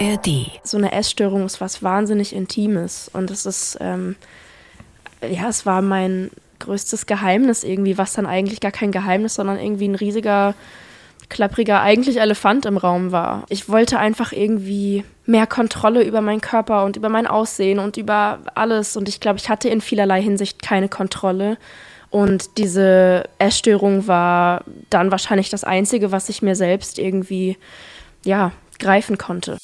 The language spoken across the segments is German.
ARD. So eine Essstörung ist was wahnsinnig Intimes und es ist, ähm, ja, es war mein größtes Geheimnis irgendwie, was dann eigentlich gar kein Geheimnis, sondern irgendwie ein riesiger, klappriger, eigentlich Elefant im Raum war. Ich wollte einfach irgendwie mehr Kontrolle über meinen Körper und über mein Aussehen und über alles und ich glaube, ich hatte in vielerlei Hinsicht keine Kontrolle. Und diese Essstörung war dann wahrscheinlich das Einzige, was ich mir selbst irgendwie, ja, greifen konnte.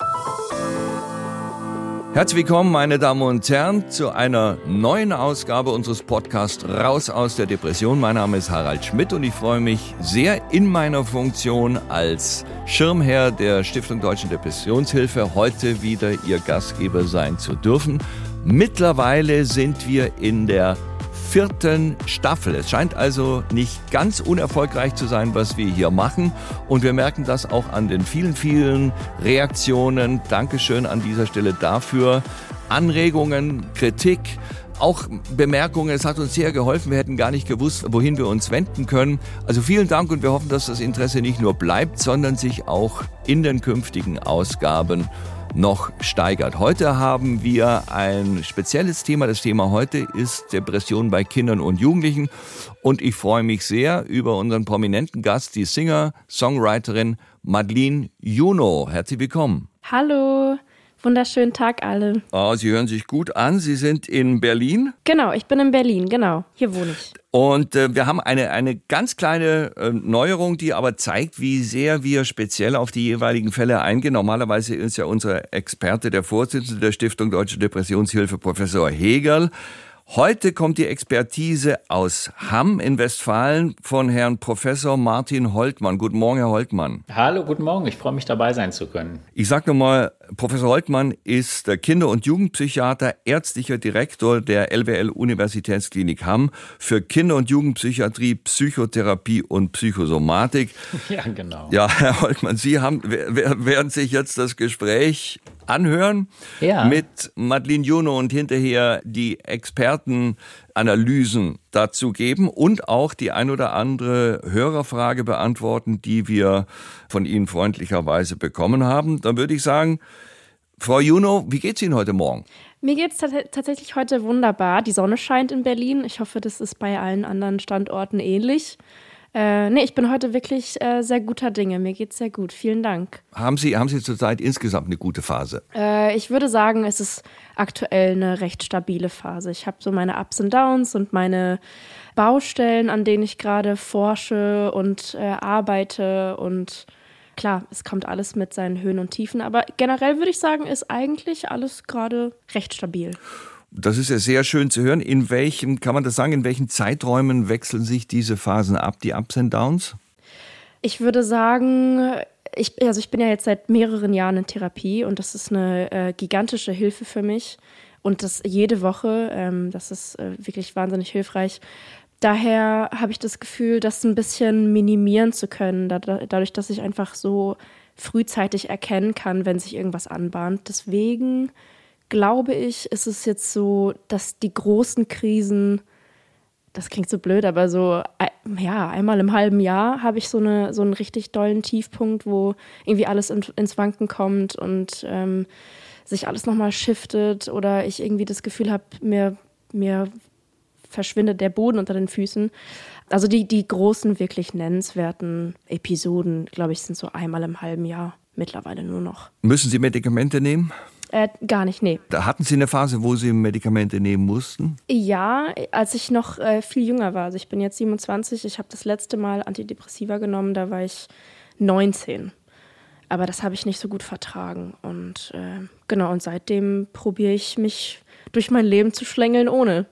Herzlich willkommen, meine Damen und Herren, zu einer neuen Ausgabe unseres Podcasts Raus aus der Depression. Mein Name ist Harald Schmidt und ich freue mich sehr in meiner Funktion als Schirmherr der Stiftung Deutschen Depressionshilfe heute wieder Ihr Gastgeber sein zu dürfen. Mittlerweile sind wir in der vierten Staffel. Es scheint also nicht ganz unerfolgreich zu sein, was wir hier machen. Und wir merken das auch an den vielen, vielen Reaktionen. Dankeschön an dieser Stelle dafür. Anregungen, Kritik, auch Bemerkungen. Es hat uns sehr geholfen. Wir hätten gar nicht gewusst, wohin wir uns wenden können. Also vielen Dank und wir hoffen, dass das Interesse nicht nur bleibt, sondern sich auch in den künftigen Ausgaben noch steigert. Heute haben wir ein spezielles Thema. Das Thema heute ist Depression bei Kindern und Jugendlichen. Und ich freue mich sehr über unseren prominenten Gast, die Singer, Songwriterin Madeline Juno. Herzlich willkommen. Hallo. Wunderschönen Tag alle. Oh, Sie hören sich gut an. Sie sind in Berlin? Genau, ich bin in Berlin, genau. Hier wohne ich. Und äh, wir haben eine, eine ganz kleine äh, Neuerung, die aber zeigt, wie sehr wir speziell auf die jeweiligen Fälle eingehen. Normalerweise ist ja unser Experte, der Vorsitzende der Stiftung Deutsche Depressionshilfe, Professor Hegel. Heute kommt die Expertise aus Hamm in Westfalen von Herrn Professor Martin Holtmann. Guten Morgen, Herr Holtmann. Hallo, guten Morgen. Ich freue mich dabei sein zu können. Ich sage nochmal, Professor Holtmann ist der Kinder- und Jugendpsychiater, ärztlicher Direktor der LWL Universitätsklinik Hamm für Kinder- und Jugendpsychiatrie, Psychotherapie und Psychosomatik. Ja, genau. Ja, Herr Holtmann, Sie haben, werden sich jetzt das Gespräch anhören ja. mit Madeline Juno und hinterher die Expertenanalysen dazu geben und auch die ein oder andere Hörerfrage beantworten, die wir von Ihnen freundlicherweise bekommen haben. Dann würde ich sagen, Frau Juno, wie geht's Ihnen heute Morgen? Mir geht's tatsächlich heute wunderbar. Die Sonne scheint in Berlin. Ich hoffe, das ist bei allen anderen Standorten ähnlich. Äh, nee, ich bin heute wirklich äh, sehr guter Dinge. Mir geht's sehr gut. Vielen Dank. Haben Sie, haben Sie zurzeit insgesamt eine gute Phase? Äh, ich würde sagen, es ist aktuell eine recht stabile Phase. Ich habe so meine Ups und Downs und meine Baustellen, an denen ich gerade forsche und äh, arbeite und klar, es kommt alles mit seinen Höhen und Tiefen, aber generell würde ich sagen, ist eigentlich alles gerade recht stabil. Das ist ja sehr schön zu hören. In welchen, kann man das sagen, in welchen Zeiträumen wechseln sich diese Phasen ab, die Ups und Downs? Ich würde sagen, ich, also ich bin ja jetzt seit mehreren Jahren in Therapie und das ist eine äh, gigantische Hilfe für mich. Und das jede Woche, ähm, das ist äh, wirklich wahnsinnig hilfreich. Daher habe ich das Gefühl, das ein bisschen minimieren zu können, da, dadurch, dass ich einfach so frühzeitig erkennen kann, wenn sich irgendwas anbahnt. Deswegen glaube ich, ist es jetzt so, dass die großen Krisen, das klingt so blöd, aber so, ja, einmal im halben Jahr habe ich so, eine, so einen richtig dollen Tiefpunkt, wo irgendwie alles in, ins Wanken kommt und ähm, sich alles nochmal shiftet oder ich irgendwie das Gefühl habe, mir, mir verschwindet der Boden unter den Füßen. Also die, die großen, wirklich nennenswerten Episoden, glaube ich, sind so einmal im halben Jahr mittlerweile nur noch. Müssen Sie Medikamente nehmen? Äh, gar nicht, nee. Da hatten Sie eine Phase, wo Sie Medikamente nehmen mussten? Ja, als ich noch äh, viel jünger war. Also ich bin jetzt 27, ich habe das letzte Mal Antidepressiva genommen, da war ich 19. Aber das habe ich nicht so gut vertragen. Und äh, genau, und seitdem probiere ich mich durch mein Leben zu schlängeln ohne.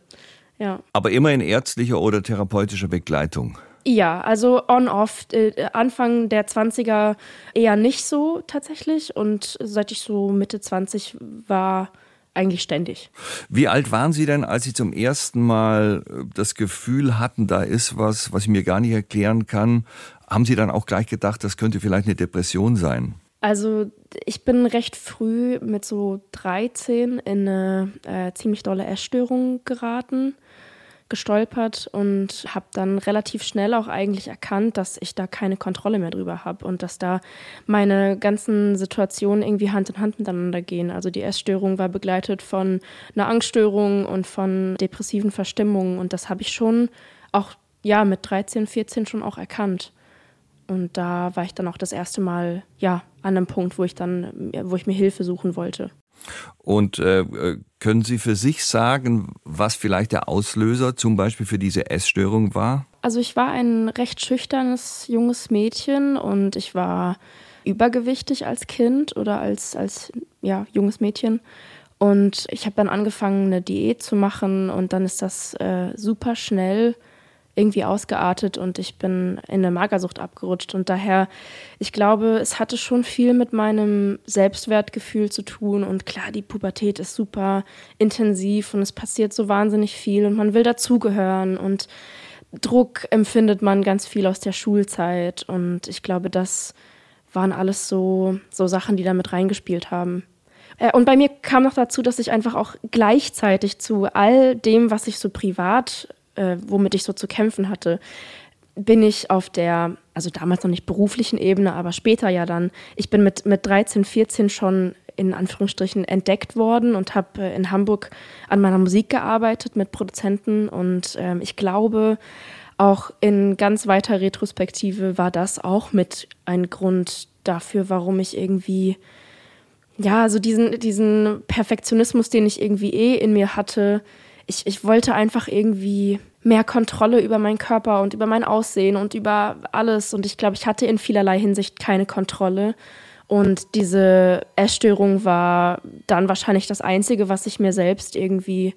Ja. Aber immer in ärztlicher oder therapeutischer Begleitung? Ja, also on-off. Äh, Anfang der 20er eher nicht so tatsächlich. Und seit ich so Mitte 20 war, eigentlich ständig. Wie alt waren Sie denn, als Sie zum ersten Mal äh, das Gefühl hatten, da ist was, was ich mir gar nicht erklären kann? Haben Sie dann auch gleich gedacht, das könnte vielleicht eine Depression sein? Also ich bin recht früh mit so 13 in eine äh, ziemlich dolle Essstörung geraten gestolpert und habe dann relativ schnell auch eigentlich erkannt, dass ich da keine Kontrolle mehr drüber habe und dass da meine ganzen Situationen irgendwie Hand in Hand miteinander gehen. Also die Essstörung war begleitet von einer Angststörung und von depressiven Verstimmungen und das habe ich schon auch ja mit 13, 14 schon auch erkannt. Und da war ich dann auch das erste Mal ja an einem Punkt, wo ich dann wo ich mir Hilfe suchen wollte. Und äh, können Sie für sich sagen, was vielleicht der Auslöser zum Beispiel für diese Essstörung war? Also ich war ein recht schüchternes junges Mädchen und ich war übergewichtig als Kind oder als, als ja, junges Mädchen. Und ich habe dann angefangen, eine Diät zu machen und dann ist das äh, super schnell irgendwie ausgeartet und ich bin in eine Magersucht abgerutscht. Und daher, ich glaube, es hatte schon viel mit meinem Selbstwertgefühl zu tun. Und klar, die Pubertät ist super intensiv und es passiert so wahnsinnig viel und man will dazugehören und Druck empfindet man ganz viel aus der Schulzeit. Und ich glaube, das waren alles so, so Sachen, die da mit reingespielt haben. Äh, und bei mir kam noch dazu, dass ich einfach auch gleichzeitig zu all dem, was ich so privat äh, womit ich so zu kämpfen hatte, bin ich auf der, also damals noch nicht beruflichen Ebene, aber später ja dann, ich bin mit, mit 13, 14 schon in Anführungsstrichen entdeckt worden und habe äh, in Hamburg an meiner Musik gearbeitet mit Produzenten und ähm, ich glaube, auch in ganz weiter Retrospektive war das auch mit ein Grund dafür, warum ich irgendwie, ja, so diesen, diesen Perfektionismus, den ich irgendwie eh in mir hatte, ich, ich wollte einfach irgendwie mehr Kontrolle über meinen Körper und über mein Aussehen und über alles. Und ich glaube, ich hatte in vielerlei Hinsicht keine Kontrolle. Und diese Essstörung war dann wahrscheinlich das Einzige, was ich mir selbst irgendwie,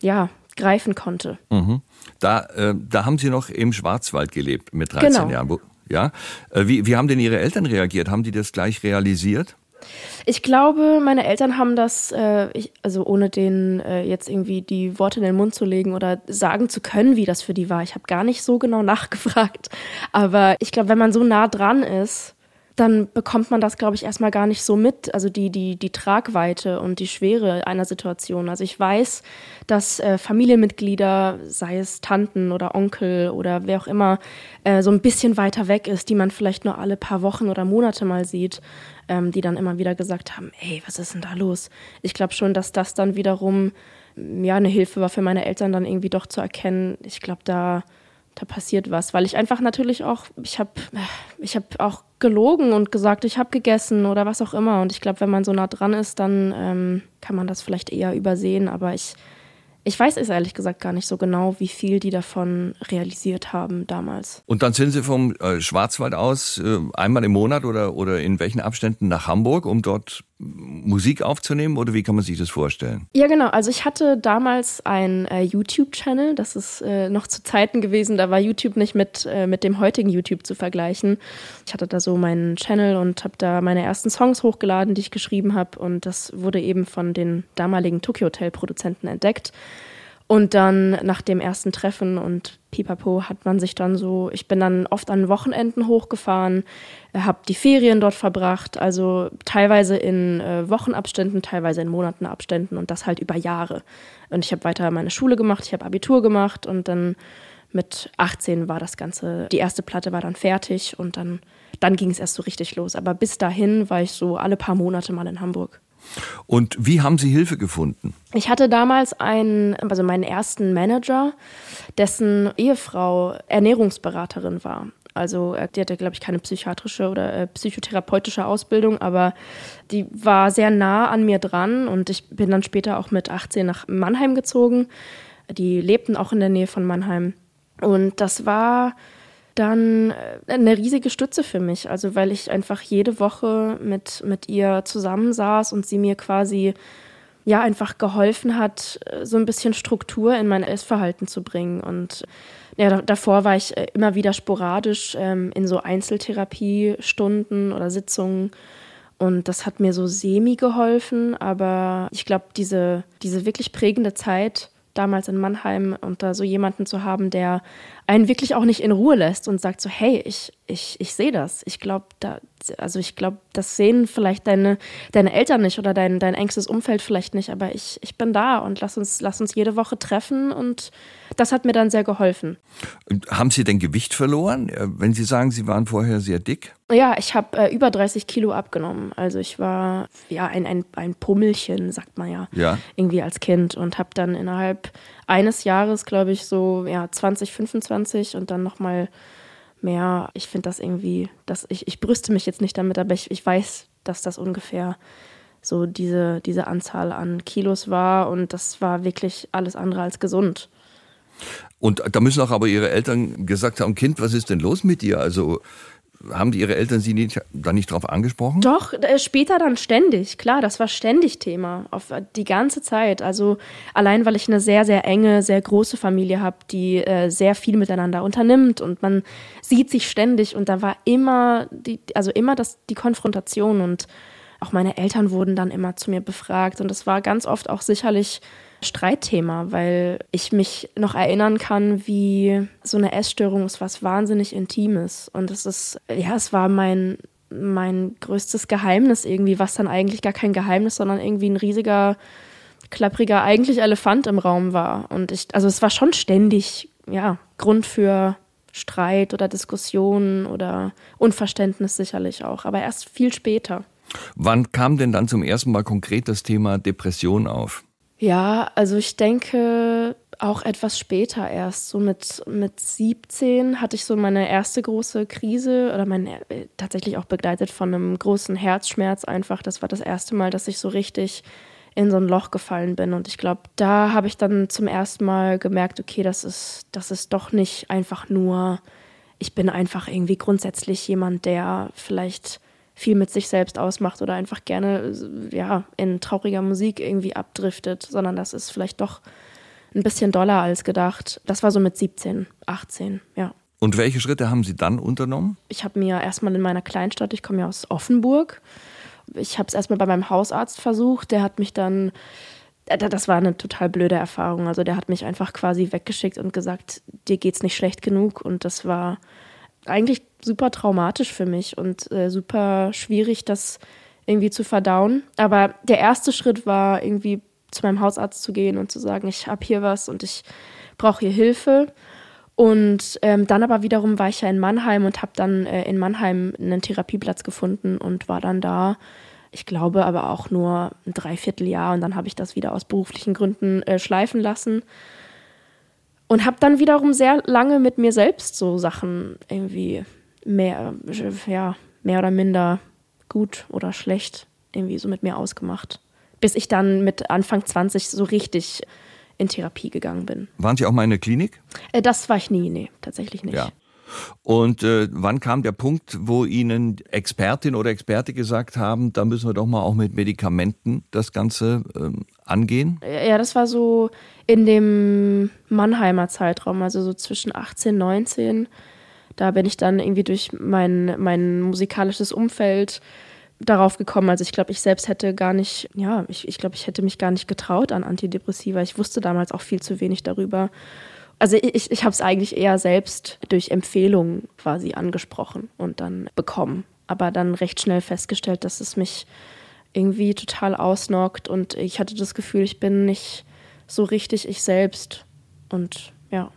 ja, greifen konnte. Mhm. Da, äh, da haben Sie noch im Schwarzwald gelebt mit 13 genau. Jahren. Ja? Äh, wie, wie haben denn Ihre Eltern reagiert? Haben die das gleich realisiert? Ich glaube, meine Eltern haben das, äh, ich, also ohne denen äh, jetzt irgendwie die Worte in den Mund zu legen oder sagen zu können, wie das für die war. Ich habe gar nicht so genau nachgefragt. Aber ich glaube, wenn man so nah dran ist, dann bekommt man das, glaube ich, erstmal gar nicht so mit. Also die, die, die Tragweite und die Schwere einer Situation. Also ich weiß, dass äh, Familienmitglieder, sei es Tanten oder Onkel oder wer auch immer, äh, so ein bisschen weiter weg ist, die man vielleicht nur alle paar Wochen oder Monate mal sieht ähm, die dann immer wieder gesagt haben, ey, was ist denn da los? Ich glaube schon, dass das dann wiederum ja eine Hilfe war für meine Eltern dann irgendwie doch zu erkennen. Ich glaube, da da passiert was, weil ich einfach natürlich auch, ich habe ich hab auch gelogen und gesagt, ich habe gegessen oder was auch immer. Und ich glaube, wenn man so nah dran ist, dann ähm, kann man das vielleicht eher übersehen. Aber ich ich weiß es ehrlich gesagt gar nicht so genau, wie viel die davon realisiert haben damals. Und dann sind Sie vom äh, Schwarzwald aus äh, einmal im Monat oder, oder in welchen Abständen nach Hamburg, um dort Musik aufzunehmen oder wie kann man sich das vorstellen? Ja, genau. Also ich hatte damals einen äh, YouTube-Channel. Das ist äh, noch zu Zeiten gewesen, da war YouTube nicht mit, äh, mit dem heutigen YouTube zu vergleichen. Ich hatte da so meinen Channel und habe da meine ersten Songs hochgeladen, die ich geschrieben habe. Und das wurde eben von den damaligen Tokyo Hotel-Produzenten entdeckt. Und dann nach dem ersten Treffen und Pipapo hat man sich dann so, ich bin dann oft an Wochenenden hochgefahren, habe die Ferien dort verbracht, also teilweise in äh, Wochenabständen, teilweise in Monatenabständen und das halt über Jahre. Und ich habe weiter meine Schule gemacht, ich habe Abitur gemacht und dann mit 18 war das Ganze, die erste Platte war dann fertig und dann, dann ging es erst so richtig los. Aber bis dahin war ich so alle paar Monate mal in Hamburg. Und wie haben Sie Hilfe gefunden? Ich hatte damals einen, also meinen ersten Manager, dessen Ehefrau Ernährungsberaterin war. Also äh, die hatte, glaube ich, keine psychiatrische oder äh, psychotherapeutische Ausbildung, aber die war sehr nah an mir dran und ich bin dann später auch mit 18 nach Mannheim gezogen. Die lebten auch in der Nähe von Mannheim. Und das war dann äh, eine riesige Stütze für mich. Also weil ich einfach jede Woche mit, mit ihr zusammensaß und sie mir quasi ja einfach geholfen hat, äh, so ein bisschen Struktur in mein Essverhalten zu bringen. Und ja, davor war ich äh, immer wieder sporadisch ähm, in so Einzeltherapiestunden oder Sitzungen. Und das hat mir so semi geholfen, aber ich glaube, diese, diese wirklich prägende Zeit damals in Mannheim und da so jemanden zu haben, der einen wirklich auch nicht in Ruhe lässt und sagt so, hey, ich, ich, ich sehe das. Ich glaube, da, also ich glaube, das sehen vielleicht deine, deine Eltern nicht oder dein, dein engstes Umfeld vielleicht nicht, aber ich, ich bin da und lass uns, lass uns jede Woche treffen und das hat mir dann sehr geholfen. Haben Sie denn Gewicht verloren? Äh, wenn Sie sagen, Sie waren vorher sehr dick? Ja, ich habe äh, über 30 Kilo abgenommen. Also ich war ja ein, ein, ein Pummelchen, sagt man ja, ja. irgendwie als Kind und habe dann innerhalb eines Jahres, glaube ich, so ja 20, 25 und dann nochmal mehr. Ich finde das irgendwie, dass ich, ich brüste mich jetzt nicht damit, aber ich, ich weiß, dass das ungefähr so diese, diese Anzahl an Kilos war und das war wirklich alles andere als gesund. Und da müssen auch aber Ihre Eltern gesagt haben, Kind, was ist denn los mit dir? Also haben die ihre Eltern sie nicht, da nicht drauf angesprochen? Doch, äh, später dann ständig. Klar, das war ständig Thema. Auf äh, die ganze Zeit. Also allein, weil ich eine sehr, sehr enge, sehr große Familie habe, die äh, sehr viel miteinander unternimmt und man sieht sich ständig und da war immer die, also immer das, die Konfrontation und auch meine Eltern wurden dann immer zu mir befragt und es war ganz oft auch sicherlich Streitthema, weil ich mich noch erinnern kann, wie so eine Essstörung ist was wahnsinnig Intimes. Und es ist, ja, es war mein, mein größtes Geheimnis irgendwie, was dann eigentlich gar kein Geheimnis, sondern irgendwie ein riesiger, klappriger, eigentlich Elefant im Raum war. Und ich, also es war schon ständig, ja, Grund für Streit oder Diskussionen oder Unverständnis sicherlich auch, aber erst viel später. Wann kam denn dann zum ersten Mal konkret das Thema Depression auf? Ja, also ich denke auch etwas später erst. So mit, mit 17 hatte ich so meine erste große Krise oder mein, äh, tatsächlich auch begleitet von einem großen Herzschmerz einfach. Das war das erste Mal, dass ich so richtig in so ein Loch gefallen bin. Und ich glaube, da habe ich dann zum ersten Mal gemerkt, okay, das ist, das ist doch nicht einfach nur, ich bin einfach irgendwie grundsätzlich jemand, der vielleicht viel mit sich selbst ausmacht oder einfach gerne ja, in trauriger Musik irgendwie abdriftet, sondern das ist vielleicht doch ein bisschen doller als gedacht. Das war so mit 17, 18, ja. Und welche Schritte haben Sie dann unternommen? Ich habe mir erstmal in meiner Kleinstadt, ich komme ja aus Offenburg, ich habe es erstmal bei meinem Hausarzt versucht, der hat mich dann äh, das war eine total blöde Erfahrung. Also der hat mich einfach quasi weggeschickt und gesagt, dir geht's nicht schlecht genug. Und das war eigentlich super traumatisch für mich und äh, super schwierig, das irgendwie zu verdauen. Aber der erste Schritt war irgendwie zu meinem Hausarzt zu gehen und zu sagen, ich habe hier was und ich brauche hier Hilfe. Und ähm, dann aber wiederum war ich ja in Mannheim und habe dann äh, in Mannheim einen Therapieplatz gefunden und war dann da. Ich glaube aber auch nur ein Dreivierteljahr und dann habe ich das wieder aus beruflichen Gründen äh, schleifen lassen und habe dann wiederum sehr lange mit mir selbst so Sachen irgendwie mehr, ja, mehr oder minder gut oder schlecht irgendwie so mit mir ausgemacht. Bis ich dann mit Anfang 20 so richtig in Therapie gegangen bin. Waren Sie auch mal in der Klinik? Äh, das war ich nie, nee, tatsächlich nicht. Ja. Und äh, wann kam der Punkt, wo Ihnen Expertin oder Experte gesagt haben, da müssen wir doch mal auch mit Medikamenten das Ganze ähm, angehen? Ja, das war so in dem Mannheimer Zeitraum, also so zwischen 18, 19. Da bin ich dann irgendwie durch mein, mein musikalisches Umfeld darauf gekommen. Also ich glaube, ich selbst hätte gar nicht, ja, ich, ich glaube, ich hätte mich gar nicht getraut an Antidepressiva. Ich wusste damals auch viel zu wenig darüber. Also ich, ich habe es eigentlich eher selbst durch Empfehlungen quasi angesprochen und dann bekommen. Aber dann recht schnell festgestellt, dass es mich irgendwie total ausnockt und ich hatte das Gefühl, ich bin nicht so richtig ich selbst. Und ja,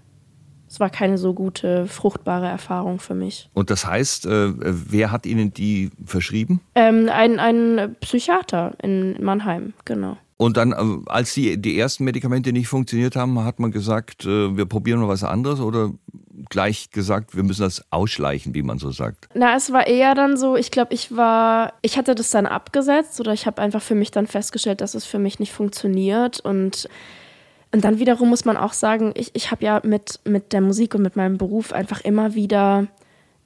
es war keine so gute, fruchtbare Erfahrung für mich. Und das heißt, äh, wer hat Ihnen die verschrieben? Ähm, ein, ein Psychiater in Mannheim, genau. Und dann, äh, als die, die ersten Medikamente nicht funktioniert haben, hat man gesagt, äh, wir probieren mal was anderes oder gleich gesagt, wir müssen das ausschleichen, wie man so sagt? Na, es war eher dann so, ich glaube, ich war, ich hatte das dann abgesetzt oder ich habe einfach für mich dann festgestellt, dass es für mich nicht funktioniert und und dann wiederum muss man auch sagen, ich, ich habe ja mit, mit der Musik und mit meinem Beruf einfach immer wieder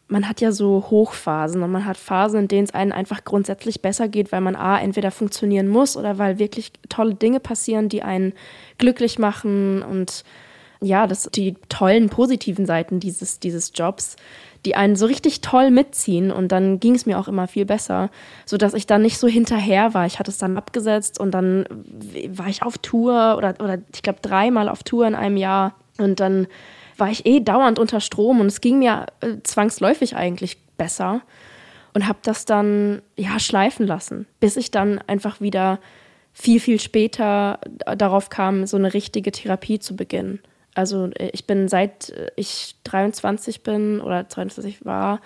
man hat ja so Hochphasen und man hat Phasen, in denen es einem einfach grundsätzlich besser geht, weil man A, entweder funktionieren muss oder weil wirklich tolle Dinge passieren, die einen glücklich machen und ja, das die tollen positiven Seiten dieses, dieses Jobs, die einen so richtig toll mitziehen und dann ging es mir auch immer viel besser, sodass ich dann nicht so hinterher war. Ich hatte es dann abgesetzt und dann war ich auf Tour oder, oder ich glaube dreimal auf Tour in einem Jahr und dann war ich eh dauernd unter Strom und es ging mir äh, zwangsläufig eigentlich besser und habe das dann ja schleifen lassen, bis ich dann einfach wieder viel, viel später darauf kam, so eine richtige Therapie zu beginnen. Also äh, ich bin seit äh, ich 23 bin oder 22 war,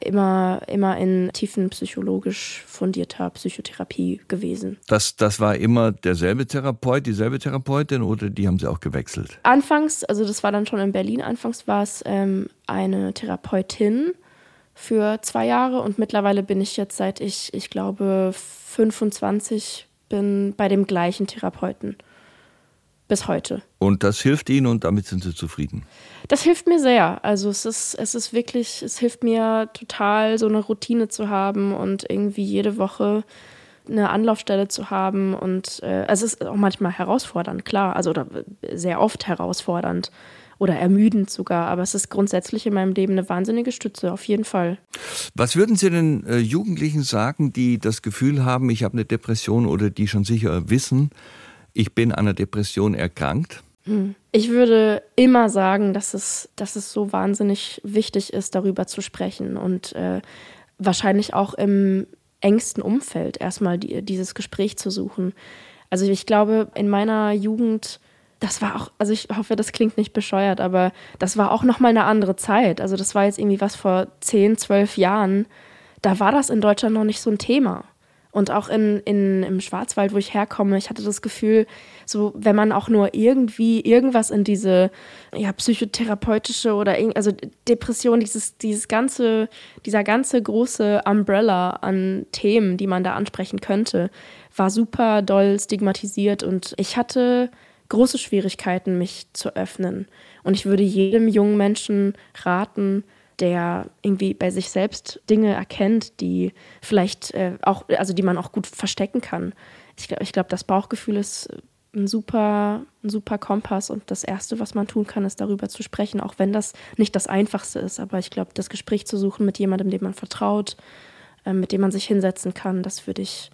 immer, immer in tiefen psychologisch fundierter Psychotherapie gewesen. Das, das war immer derselbe Therapeut, dieselbe Therapeutin oder die haben sie auch gewechselt? Anfangs, also das war dann schon in Berlin, anfangs war es ähm, eine Therapeutin für zwei Jahre und mittlerweile bin ich jetzt seit ich, ich glaube, 25 bin bei dem gleichen Therapeuten. Bis heute. Und das hilft Ihnen und damit sind Sie zufrieden? Das hilft mir sehr. Also es ist, es ist wirklich, es hilft mir total, so eine Routine zu haben und irgendwie jede Woche eine Anlaufstelle zu haben. Und äh, also es ist auch manchmal herausfordernd, klar. Also oder sehr oft herausfordernd oder ermüdend sogar. Aber es ist grundsätzlich in meinem Leben eine wahnsinnige Stütze, auf jeden Fall. Was würden Sie den äh, Jugendlichen sagen, die das Gefühl haben, ich habe eine Depression oder die schon sicher wissen, ich bin an einer Depression erkrankt? Hm. Ich würde immer sagen, dass es, dass es so wahnsinnig wichtig ist, darüber zu sprechen und äh, wahrscheinlich auch im engsten Umfeld erstmal die, dieses Gespräch zu suchen. Also ich glaube, in meiner Jugend das war auch, also ich hoffe, das klingt nicht bescheuert, aber das war auch nochmal eine andere Zeit. Also das war jetzt irgendwie was vor 10, 12 Jahren. Da war das in Deutschland noch nicht so ein Thema. Und auch in, in, im Schwarzwald, wo ich herkomme, ich hatte das Gefühl, so wenn man auch nur irgendwie irgendwas in diese ja, psychotherapeutische oder also Depression, dieses, dieses ganze, dieser ganze große Umbrella an Themen, die man da ansprechen könnte, war super doll stigmatisiert. Und ich hatte große Schwierigkeiten, mich zu öffnen. Und ich würde jedem jungen Menschen raten, der irgendwie bei sich selbst Dinge erkennt, die vielleicht äh, auch, also die man auch gut verstecken kann. Ich glaube, ich glaub, das Bauchgefühl ist ein super, ein super Kompass und das Erste, was man tun kann, ist darüber zu sprechen, auch wenn das nicht das Einfachste ist. Aber ich glaube, das Gespräch zu suchen mit jemandem, dem man vertraut, äh, mit dem man sich hinsetzen kann, das würde ich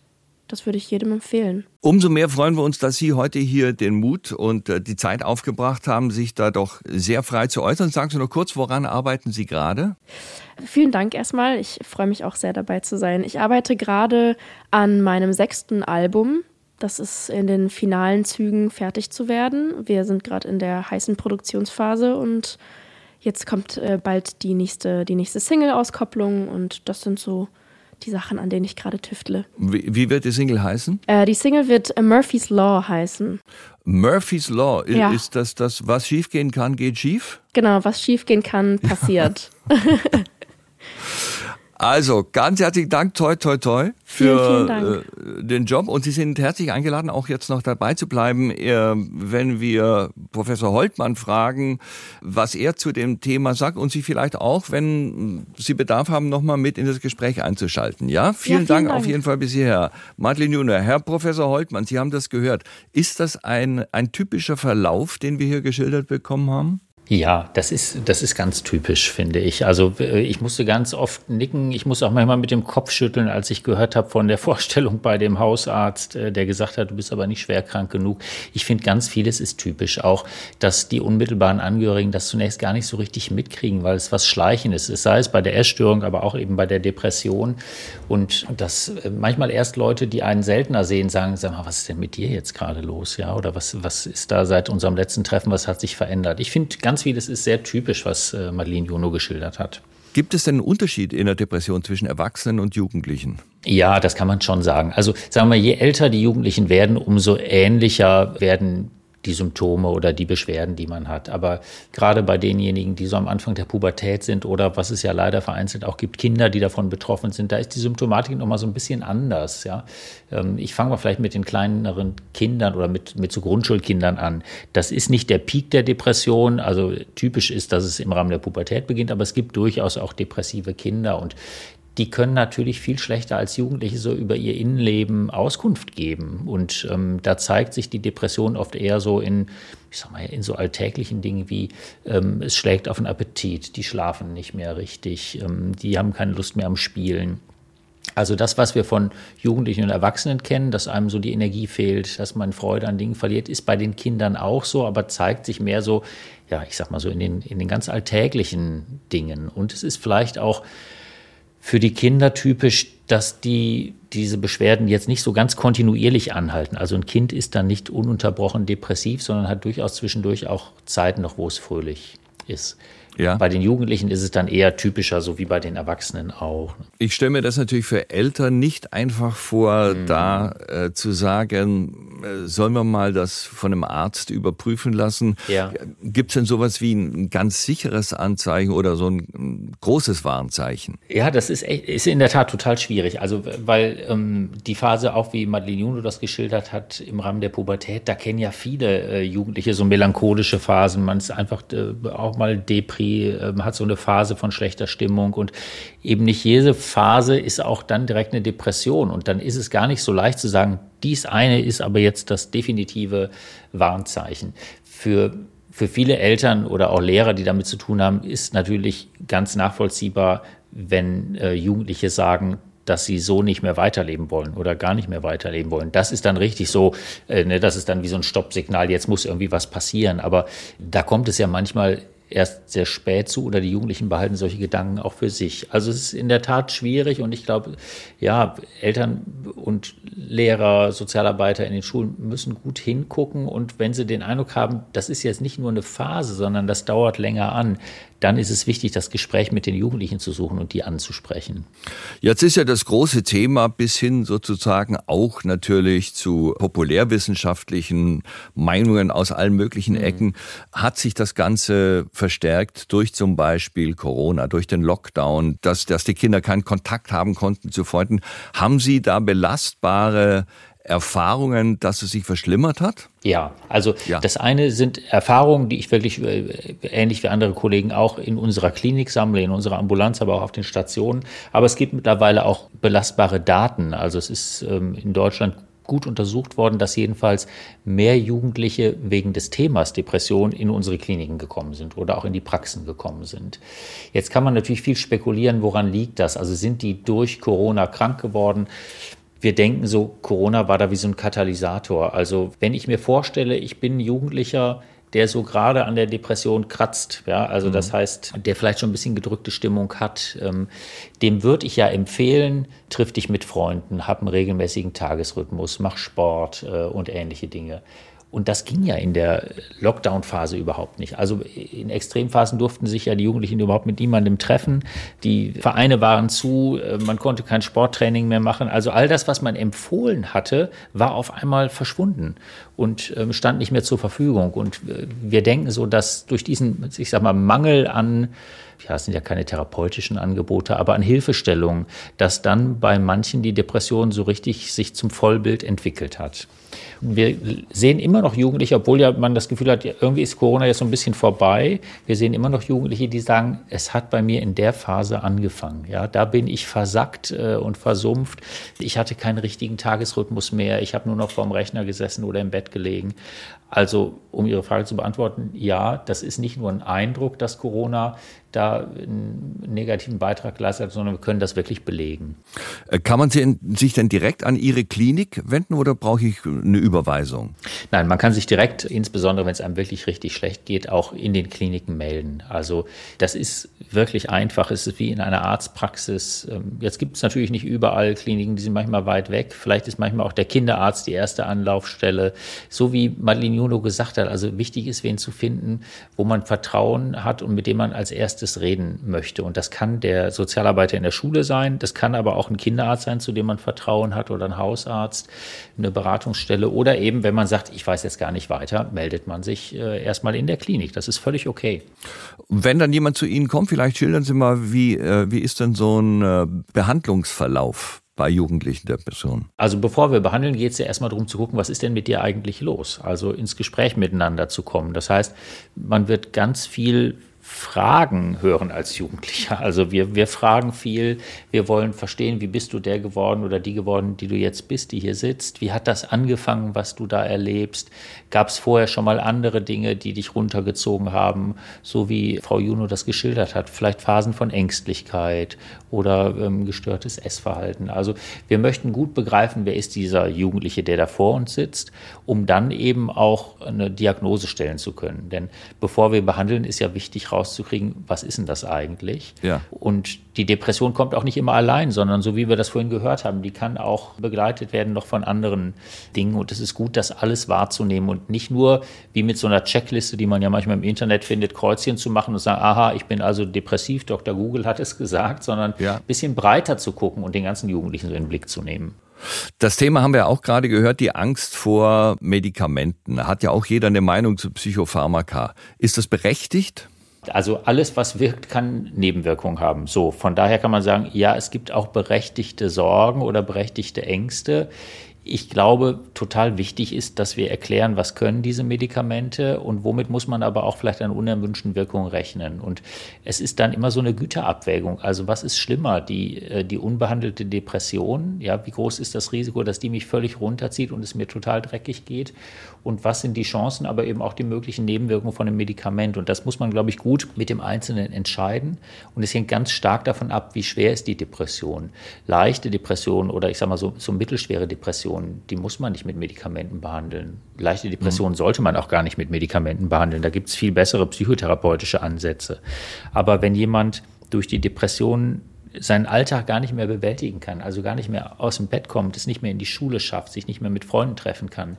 das würde ich jedem empfehlen. Umso mehr freuen wir uns, dass Sie heute hier den Mut und äh, die Zeit aufgebracht haben, sich da doch sehr frei zu äußern. Sagen Sie noch kurz, woran arbeiten Sie gerade? Vielen Dank erstmal. Ich freue mich auch sehr dabei zu sein. Ich arbeite gerade an meinem sechsten Album. Das ist in den finalen Zügen fertig zu werden. Wir sind gerade in der heißen Produktionsphase und jetzt kommt äh, bald die nächste, die nächste Single-Auskopplung und das sind so die Sachen, an denen ich gerade tüftle. Wie, wie, wird die Single heißen? Äh, die Single wird Murphy's Law heißen. Murphy's Law, ja. ist das das, was schiefgehen kann, geht schief? Genau, was schiefgehen kann, passiert. Also, ganz herzlichen Dank, toi, toi, toi, für vielen, vielen äh, den Job. Und Sie sind herzlich eingeladen, auch jetzt noch dabei zu bleiben, äh, wenn wir Professor Holtmann fragen, was er zu dem Thema sagt und Sie vielleicht auch, wenn Sie Bedarf haben, nochmal mit in das Gespräch einzuschalten. Ja, vielen, ja, vielen Dank, Dank, auf jeden Fall bis hierher. Madeleine Junior, Herr Professor Holtmann, Sie haben das gehört. Ist das ein, ein typischer Verlauf, den wir hier geschildert bekommen haben? Ja, das ist, das ist ganz typisch, finde ich. Also ich musste ganz oft nicken. Ich muss auch manchmal mit dem Kopf schütteln, als ich gehört habe von der Vorstellung bei dem Hausarzt, äh, der gesagt hat, du bist aber nicht schwer krank genug. Ich finde, ganz vieles ist typisch. Auch, dass die unmittelbaren Angehörigen das zunächst gar nicht so richtig mitkriegen, weil es was Schleichendes ist. Sei es bei der Essstörung, aber auch eben bei der Depression. Und dass äh, manchmal erst Leute, die einen seltener sehen, sagen, sag mal, was ist denn mit dir jetzt gerade los? Ja, oder was, was ist da seit unserem letzten Treffen, was hat sich verändert? Ich finde ganz ganz vieles ist sehr typisch, was äh, Madeleine Juno geschildert hat. Gibt es denn einen Unterschied in der Depression zwischen Erwachsenen und Jugendlichen? Ja, das kann man schon sagen. Also sagen wir, je älter die Jugendlichen werden, umso ähnlicher werden die Symptome oder die Beschwerden, die man hat. Aber gerade bei denjenigen, die so am Anfang der Pubertät sind oder was es ja leider vereinzelt auch gibt, Kinder, die davon betroffen sind, da ist die Symptomatik nochmal so ein bisschen anders. Ja? Ähm, ich fange mal vielleicht mit den kleineren Kindern oder mit, mit so Grundschulkindern an. Das ist nicht der Peak der Depression. Also typisch ist, dass es im Rahmen der Pubertät beginnt, aber es gibt durchaus auch depressive Kinder und die können natürlich viel schlechter als Jugendliche so über ihr Innenleben Auskunft geben. Und ähm, da zeigt sich die Depression oft eher so in, ich sag mal, in so alltäglichen Dingen wie ähm, es schlägt auf den Appetit, die schlafen nicht mehr richtig, ähm, die haben keine Lust mehr am Spielen. Also das, was wir von Jugendlichen und Erwachsenen kennen, dass einem so die Energie fehlt, dass man Freude an Dingen verliert, ist bei den Kindern auch so, aber zeigt sich mehr so, ja, ich sag mal so in den, in den ganz alltäglichen Dingen. Und es ist vielleicht auch für die Kinder typisch, dass die diese Beschwerden jetzt nicht so ganz kontinuierlich anhalten. Also ein Kind ist dann nicht ununterbrochen depressiv, sondern hat durchaus zwischendurch auch Zeiten noch, wo es fröhlich ist. Ja. Bei den Jugendlichen ist es dann eher typischer, so wie bei den Erwachsenen auch. Ich stelle mir das natürlich für Eltern nicht einfach vor, mhm. da äh, zu sagen, äh, sollen wir mal das von einem Arzt überprüfen lassen? Ja. Gibt es denn sowas wie ein ganz sicheres Anzeichen oder so ein, ein großes Warnzeichen? Ja, das ist, echt, ist in der Tat total schwierig. Also, weil ähm, die Phase, auch wie Madeleine Juno das geschildert hat, im Rahmen der Pubertät, da kennen ja viele äh, Jugendliche so melancholische Phasen. Man ist einfach äh, auch mal deprimiert ähm, hat so eine Phase von schlechter Stimmung und eben nicht jede Phase ist auch dann direkt eine Depression und dann ist es gar nicht so leicht zu sagen, dies eine ist aber jetzt das definitive Warnzeichen. Für für viele Eltern oder auch Lehrer, die damit zu tun haben, ist natürlich ganz nachvollziehbar, wenn äh, Jugendliche sagen, dass sie so nicht mehr weiterleben wollen oder gar nicht mehr weiterleben wollen. Das ist dann richtig so, äh, ne, das ist dann wie so ein Stoppsignal, jetzt muss irgendwie was passieren. Aber da kommt es ja manchmal erst sehr spät zu oder die Jugendlichen behalten solche Gedanken auch für sich. Also es ist in der Tat schwierig und ich glaube, ja, Eltern und Lehrer, Sozialarbeiter in den Schulen müssen gut hingucken und wenn sie den Eindruck haben, das ist jetzt nicht nur eine Phase, sondern das dauert länger an, dann ist es wichtig, das Gespräch mit den Jugendlichen zu suchen und die anzusprechen. Jetzt ist ja das große Thema bis hin sozusagen auch natürlich zu populärwissenschaftlichen Meinungen aus allen möglichen mhm. Ecken. Hat sich das Ganze verstärkt durch zum Beispiel Corona, durch den Lockdown, dass, dass die Kinder keinen Kontakt haben konnten zu Freunden? Haben Sie da belastbare Erfahrungen, dass es sich verschlimmert hat? Ja, also ja. das eine sind Erfahrungen, die ich wirklich äh, ähnlich wie andere Kollegen auch in unserer Klinik sammle, in unserer Ambulanz, aber auch auf den Stationen. Aber es gibt mittlerweile auch belastbare Daten. Also es ist ähm, in Deutschland gut untersucht worden, dass jedenfalls mehr Jugendliche wegen des Themas Depression in unsere Kliniken gekommen sind oder auch in die Praxen gekommen sind. Jetzt kann man natürlich viel spekulieren, woran liegt das? Also sind die durch Corona krank geworden? Wir denken so, Corona war da wie so ein Katalysator. Also wenn ich mir vorstelle, ich bin Jugendlicher, der so gerade an der Depression kratzt, ja, also mhm. das heißt, der vielleicht schon ein bisschen gedrückte Stimmung hat, ähm, dem würde ich ja empfehlen, triff dich mit Freunden, hab einen regelmäßigen Tagesrhythmus, mach Sport äh, und ähnliche Dinge. Und das ging ja in der Lockdown-Phase überhaupt nicht. Also in Extremphasen durften sich ja die Jugendlichen überhaupt mit niemandem treffen. Die Vereine waren zu, äh, man konnte kein Sporttraining mehr machen. Also all das, was man empfohlen hatte, war auf einmal verschwunden und ähm, stand nicht mehr zur Verfügung. Und äh, wir denken so, dass durch diesen, ich sag mal, Mangel an ja, es sind ja keine therapeutischen Angebote, aber an Hilfestellungen, dass dann bei manchen die Depression so richtig sich zum Vollbild entwickelt hat. Wir sehen immer noch Jugendliche, obwohl ja man das Gefühl hat, irgendwie ist Corona jetzt so ein bisschen vorbei. Wir sehen immer noch Jugendliche, die sagen, es hat bei mir in der Phase angefangen. Ja, da bin ich versackt äh, und versumpft. Ich hatte keinen richtigen Tagesrhythmus mehr. Ich habe nur noch vorm Rechner gesessen oder im Bett gelegen. Also, um Ihre Frage zu beantworten, ja, das ist nicht nur ein Eindruck, dass Corona da einen negativen Beitrag leistet, sondern wir können das wirklich belegen. Äh, kann man sich denn direkt an Ihre Klinik wenden oder brauche ich eine Überweisung? Nein, man kann sich direkt, insbesondere wenn es einem wirklich richtig schlecht geht, auch in den Kliniken melden. Also das ist wirklich einfach. Es ist wie in einer Arztpraxis. Ähm, jetzt gibt es natürlich nicht überall Kliniken, die sind manchmal weit weg. Vielleicht ist manchmal auch der Kinderarzt die erste Anlaufstelle. So wie Madeline Juno gesagt hat, also wichtig ist, wen zu finden, wo man Vertrauen hat und mit dem man als erstes reden möchte. Und das kann der Sozialarbeiter in der Schule sein, das kann aber auch ein Kinderarzt sein, zu dem man Vertrauen hat oder ein Hausarzt, eine Beratungsstelle oder eben, wenn man sagt, ich weiß jetzt gar nicht weiter, meldet man sich äh, erstmal in der Klinik. Das ist völlig okay. Wenn dann jemand zu Ihnen kommt, vielleicht schildern Sie mal, wie, äh, wie ist denn so ein äh, Behandlungsverlauf? Bei Jugendlichen der Person? Also bevor wir behandeln, geht es ja erstmal darum zu gucken, was ist denn mit dir eigentlich los? Also ins Gespräch miteinander zu kommen. Das heißt, man wird ganz viel Fragen hören als Jugendlicher. Also wir, wir fragen viel, wir wollen verstehen, wie bist du der geworden oder die geworden, die du jetzt bist, die hier sitzt. Wie hat das angefangen, was du da erlebst? Gab es vorher schon mal andere Dinge, die dich runtergezogen haben, so wie Frau Juno das geschildert hat? Vielleicht Phasen von Ängstlichkeit oder ähm, gestörtes Essverhalten. Also wir möchten gut begreifen, wer ist dieser Jugendliche, der da vor uns sitzt, um dann eben auch eine Diagnose stellen zu können. Denn bevor wir behandeln, ist ja wichtig rauszukriegen, was ist denn das eigentlich? Ja. Und die Depression kommt auch nicht immer allein, sondern so wie wir das vorhin gehört haben, die kann auch begleitet werden noch von anderen Dingen. Und es ist gut, das alles wahrzunehmen und nicht nur wie mit so einer Checkliste, die man ja manchmal im Internet findet, Kreuzchen zu machen und sagen, aha, ich bin also depressiv, Dr. Google hat es gesagt, sondern ja. ein bisschen breiter zu gucken und den ganzen Jugendlichen so in den Blick zu nehmen. Das Thema haben wir auch gerade gehört, die Angst vor Medikamenten. Hat ja auch jeder eine Meinung zu Psychopharmaka. Ist das berechtigt? Also alles, was wirkt, kann Nebenwirkungen haben. So, von daher kann man sagen, ja, es gibt auch berechtigte Sorgen oder berechtigte Ängste ich glaube, total wichtig ist, dass wir erklären, was können diese Medikamente und womit muss man aber auch vielleicht an unerwünschten Wirkungen rechnen. Und es ist dann immer so eine Güterabwägung. Also was ist schlimmer, die, äh, die unbehandelte Depression? Ja, wie groß ist das Risiko, dass die mich völlig runterzieht und es mir total dreckig geht? Und was sind die Chancen, aber eben auch die möglichen Nebenwirkungen von einem Medikament? Und das muss man, glaube ich, gut mit dem Einzelnen entscheiden. Und es hängt ganz stark davon ab, wie schwer ist die Depression. Leichte Depression oder ich sage mal so, so mittelschwere Depression Depressionen, die muss man nicht mit Medikamenten behandeln. Leichte Depressionen mhm. sollte man auch gar nicht mit Medikamenten behandeln. Da gibt es viel bessere psychotherapeutische Ansätze. Aber wenn jemand durch die Depression seinen Alltag gar nicht mehr bewältigen kann, also gar nicht mehr aus dem Bett kommt, es nicht mehr in die Schule schafft, sich nicht mehr mit Freunden treffen kann,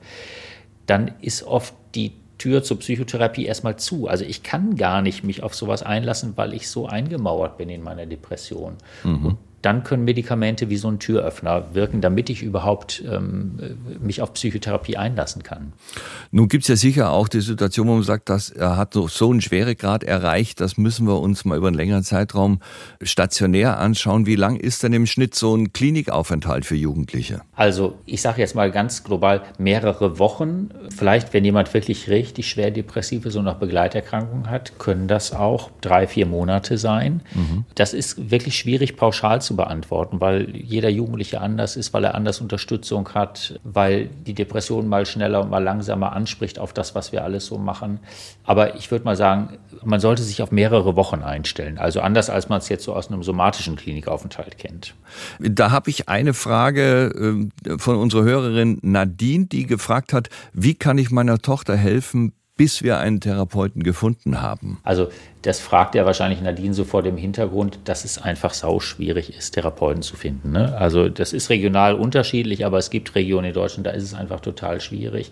dann ist oft die Tür zur Psychotherapie erstmal zu. Also ich kann gar nicht mich auf sowas einlassen, weil ich so eingemauert bin in meiner Depression. Mhm dann können Medikamente wie so ein Türöffner wirken, damit ich überhaupt ähm, mich auf Psychotherapie einlassen kann. Nun gibt es ja sicher auch die Situation, wo man sagt, dass er hat so einen Schweregrad erreicht, das müssen wir uns mal über einen längeren Zeitraum stationär anschauen. Wie lang ist denn im Schnitt so ein Klinikaufenthalt für Jugendliche? Also ich sage jetzt mal ganz global mehrere Wochen. Vielleicht, wenn jemand wirklich richtig schwer depressiv ist und noch Begleiterkrankungen hat, können das auch drei, vier Monate sein. Mhm. Das ist wirklich schwierig pauschal zu zu beantworten, weil jeder Jugendliche anders ist, weil er anders Unterstützung hat, weil die Depression mal schneller und mal langsamer anspricht auf das, was wir alles so machen. Aber ich würde mal sagen, man sollte sich auf mehrere Wochen einstellen. Also anders, als man es jetzt so aus einem somatischen Klinikaufenthalt kennt. Da habe ich eine Frage äh, von unserer Hörerin Nadine, die gefragt hat, wie kann ich meiner Tochter helfen, bis wir einen Therapeuten gefunden haben? Also das fragt er wahrscheinlich Nadine so vor dem Hintergrund, dass es einfach sau schwierig ist, Therapeuten zu finden. Ne? Also das ist regional unterschiedlich, aber es gibt Regionen in Deutschland, da ist es einfach total schwierig.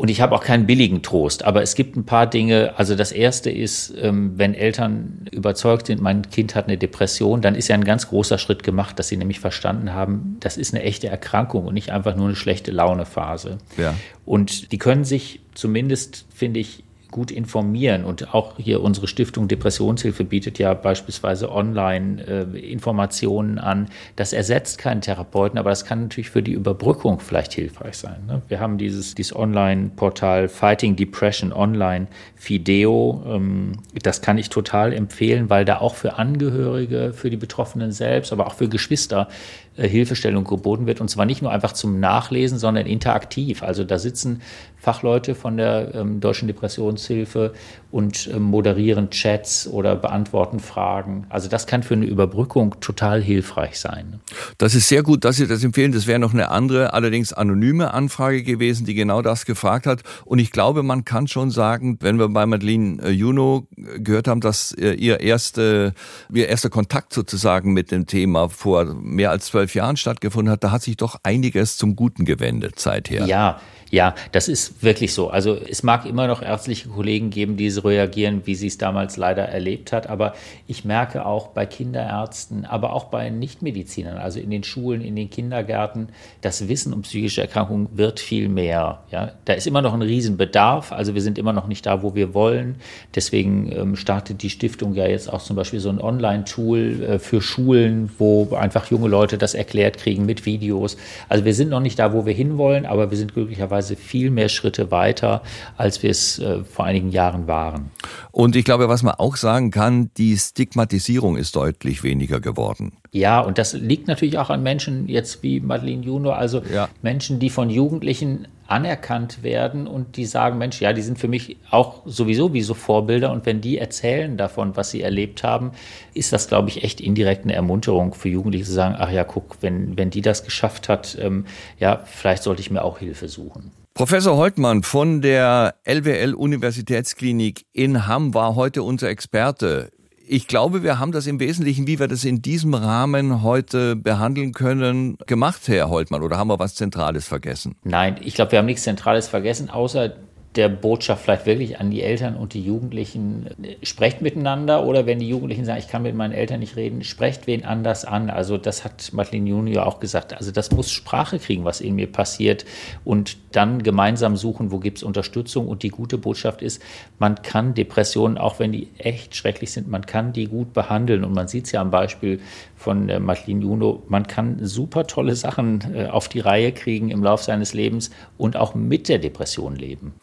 Und ich habe auch keinen billigen Trost, aber es gibt ein paar Dinge. Also das erste ist, ähm, wenn Eltern überzeugt sind, mein Kind hat eine Depression, dann ist ja ein ganz großer Schritt gemacht, dass sie nämlich verstanden haben, das ist eine echte Erkrankung und nicht einfach nur eine schlechte Launephase. Ja. Und die können sich zumindest, finde ich, gut informieren. Und auch hier unsere Stiftung Depressionshilfe bietet ja beispielsweise Online-Informationen äh, an. Das ersetzt keinen Therapeuten, aber das kann natürlich für die Überbrückung vielleicht hilfreich sein. Ne? Wir haben dieses, dieses Online-Portal Fighting Depression Online, Fideo. Ähm, das kann ich total empfehlen, weil da auch für Angehörige, für die Betroffenen selbst, aber auch für Geschwister äh, Hilfestellung geboten wird. Und zwar nicht nur einfach zum Nachlesen, sondern interaktiv. Also da sitzen Fachleute von der ähm, Deutschen Depressionshilfe und ähm, moderieren Chats oder beantworten Fragen. Also das kann für eine Überbrückung total hilfreich sein. Das ist sehr gut, dass Sie das empfehlen. Das wäre noch eine andere, allerdings anonyme Anfrage gewesen, die genau das gefragt hat. Und ich glaube, man kann schon sagen, wenn wir bei Madeline äh, Juno gehört haben, dass äh, ihr, erste, ihr erster Kontakt sozusagen mit dem Thema vor mehr als zwölf Jahren stattgefunden hat, da hat sich doch einiges zum Guten gewendet seither. Ja, ja, das ist wirklich so. Also es mag immer noch ärztliche Kollegen geben, die so reagieren, wie sie es damals leider erlebt hat. Aber ich merke auch bei Kinderärzten, aber auch bei Nichtmedizinern, also in den Schulen, in den Kindergärten, das Wissen um psychische Erkrankungen wird viel mehr. Ja, da ist immer noch ein Riesenbedarf. Also wir sind immer noch nicht da, wo wir wollen. Deswegen ähm, startet die Stiftung ja jetzt auch zum Beispiel so ein Online-Tool äh, für Schulen, wo einfach junge Leute das erklärt kriegen mit Videos. Also wir sind noch nicht da, wo wir hinwollen, aber wir sind glücklicherweise viel mehr Schritte weiter, als wir es äh, vor einigen Jahren waren. Und ich glaube, was man auch sagen kann, die Stigmatisierung ist deutlich weniger geworden. Ja, und das liegt natürlich auch an Menschen jetzt wie Madeleine Juno, also ja. Menschen, die von Jugendlichen anerkannt werden und die sagen, Mensch, ja, die sind für mich auch sowieso wie so Vorbilder und wenn die erzählen davon, was sie erlebt haben, ist das, glaube ich, echt indirekt eine Ermunterung für Jugendliche zu sagen, ach ja, guck, wenn, wenn die das geschafft hat, ähm, ja, vielleicht sollte ich mir auch Hilfe suchen. Professor Holtmann von der LWL Universitätsklinik in Hamm war heute unser Experte. Ich glaube, wir haben das im Wesentlichen, wie wir das in diesem Rahmen heute behandeln können, gemacht, Herr Holtmann. Oder haben wir was Zentrales vergessen? Nein, ich glaube, wir haben nichts Zentrales vergessen, außer der Botschaft vielleicht wirklich an die Eltern und die Jugendlichen, sprecht miteinander oder wenn die Jugendlichen sagen, ich kann mit meinen Eltern nicht reden, sprecht wen anders an. Also das hat Madeleine Junior auch gesagt. Also das muss Sprache kriegen, was in mir passiert und dann gemeinsam suchen, wo gibt es Unterstützung. Und die gute Botschaft ist, man kann Depressionen, auch wenn die echt schrecklich sind, man kann die gut behandeln. Und man sieht es ja am Beispiel von äh, Madeleine Juno, man kann super tolle Sachen äh, auf die Reihe kriegen im Laufe seines Lebens und auch mit der Depression leben.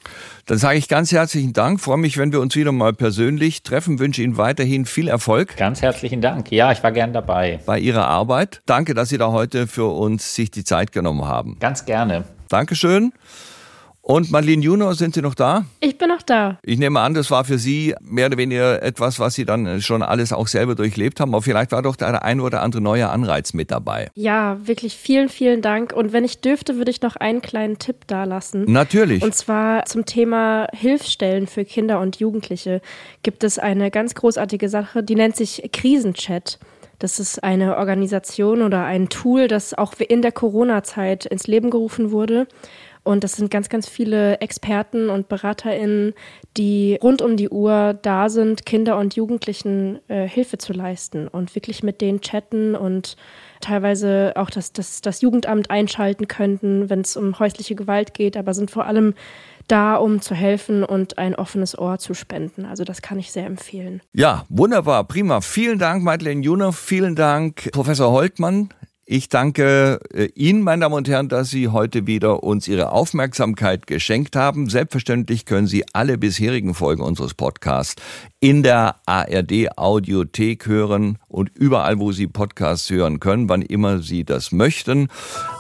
Dann sage ich ganz herzlichen Dank. Freue mich, wenn wir uns wieder mal persönlich treffen. Wünsche Ihnen weiterhin viel Erfolg. Ganz herzlichen Dank. Ja, ich war gern dabei. Bei Ihrer Arbeit. Danke, dass Sie da heute für uns sich die Zeit genommen haben. Ganz gerne. Dankeschön. Und Madeleine Juno, sind Sie noch da? Ich bin noch da. Ich nehme an, das war für Sie mehr oder weniger etwas, was Sie dann schon alles auch selber durchlebt haben. Aber vielleicht war doch der ein oder andere neue Anreiz mit dabei. Ja, wirklich vielen, vielen Dank. Und wenn ich dürfte, würde ich noch einen kleinen Tipp dalassen. Natürlich. Und zwar zum Thema Hilfsstellen für Kinder und Jugendliche gibt es eine ganz großartige Sache, die nennt sich Krisenchat. Das ist eine Organisation oder ein Tool, das auch in der Corona-Zeit ins Leben gerufen wurde. Und das sind ganz, ganz viele Experten und BeraterInnen, die rund um die Uhr da sind, Kinder und Jugendlichen äh, Hilfe zu leisten und wirklich mit denen chatten und teilweise auch das, das, das Jugendamt einschalten könnten, wenn es um häusliche Gewalt geht, aber sind vor allem da, um zu helfen und ein offenes Ohr zu spenden. Also das kann ich sehr empfehlen. Ja, wunderbar, prima. Vielen Dank, Madeleine Junow. Vielen Dank, Professor Holtmann. Ich danke äh, Ihnen, meine Damen und Herren, dass Sie heute wieder uns Ihre Aufmerksamkeit geschenkt haben. Selbstverständlich können Sie alle bisherigen Folgen unseres Podcasts in der ARD Audiothek hören und überall, wo Sie Podcasts hören können, wann immer Sie das möchten.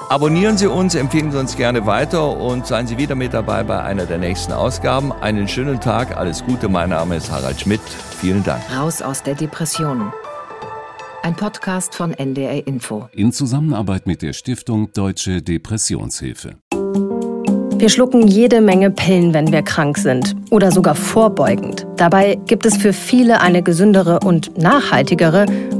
Abonnieren Sie uns, empfehlen Sie uns gerne weiter und seien Sie wieder mit dabei bei einer der nächsten Ausgaben. Einen schönen Tag, alles Gute. Mein Name ist Harald Schmidt. Vielen Dank. Raus aus der Depression. Ein Podcast von NDR Info. In Zusammenarbeit mit der Stiftung Deutsche Depressionshilfe. Wir schlucken jede Menge Pillen, wenn wir krank sind oder sogar vorbeugend. Dabei gibt es für viele eine gesündere und nachhaltigere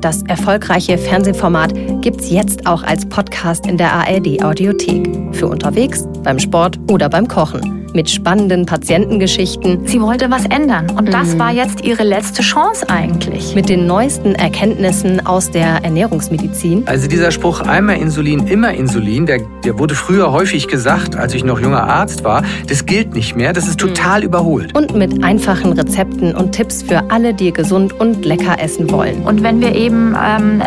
das erfolgreiche Fernsehformat, gibt's jetzt auch als Podcast in der ARD Audiothek. Für unterwegs, beim Sport oder beim Kochen mit spannenden Patientengeschichten. Sie wollte was ändern und das mhm. war jetzt ihre letzte Chance eigentlich. Mit den neuesten Erkenntnissen aus der Ernährungsmedizin. Also dieser Spruch einmal Insulin, immer Insulin, der, der wurde früher häufig gesagt, als ich noch junger Arzt war. Das gilt nicht mehr, das ist total mhm. überholt. Und mit einfachen Rezepten und Tipps für alle, die gesund und lecker essen wollen. Und wenn wir eben ähm,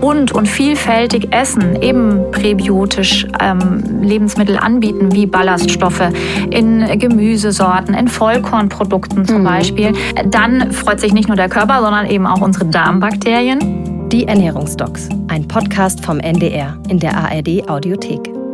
bunt und vielfältig essen, eben präbiotisch ähm, Lebensmittel anbieten, wie Ballaststoffe, in Gemüsesorten, in Vollkornprodukten zum mhm. Beispiel, dann freut sich nicht nur der Körper, sondern eben auch unsere Darmbakterien. Die Ernährungsdocs, ein Podcast vom NDR in der ARD Audiothek.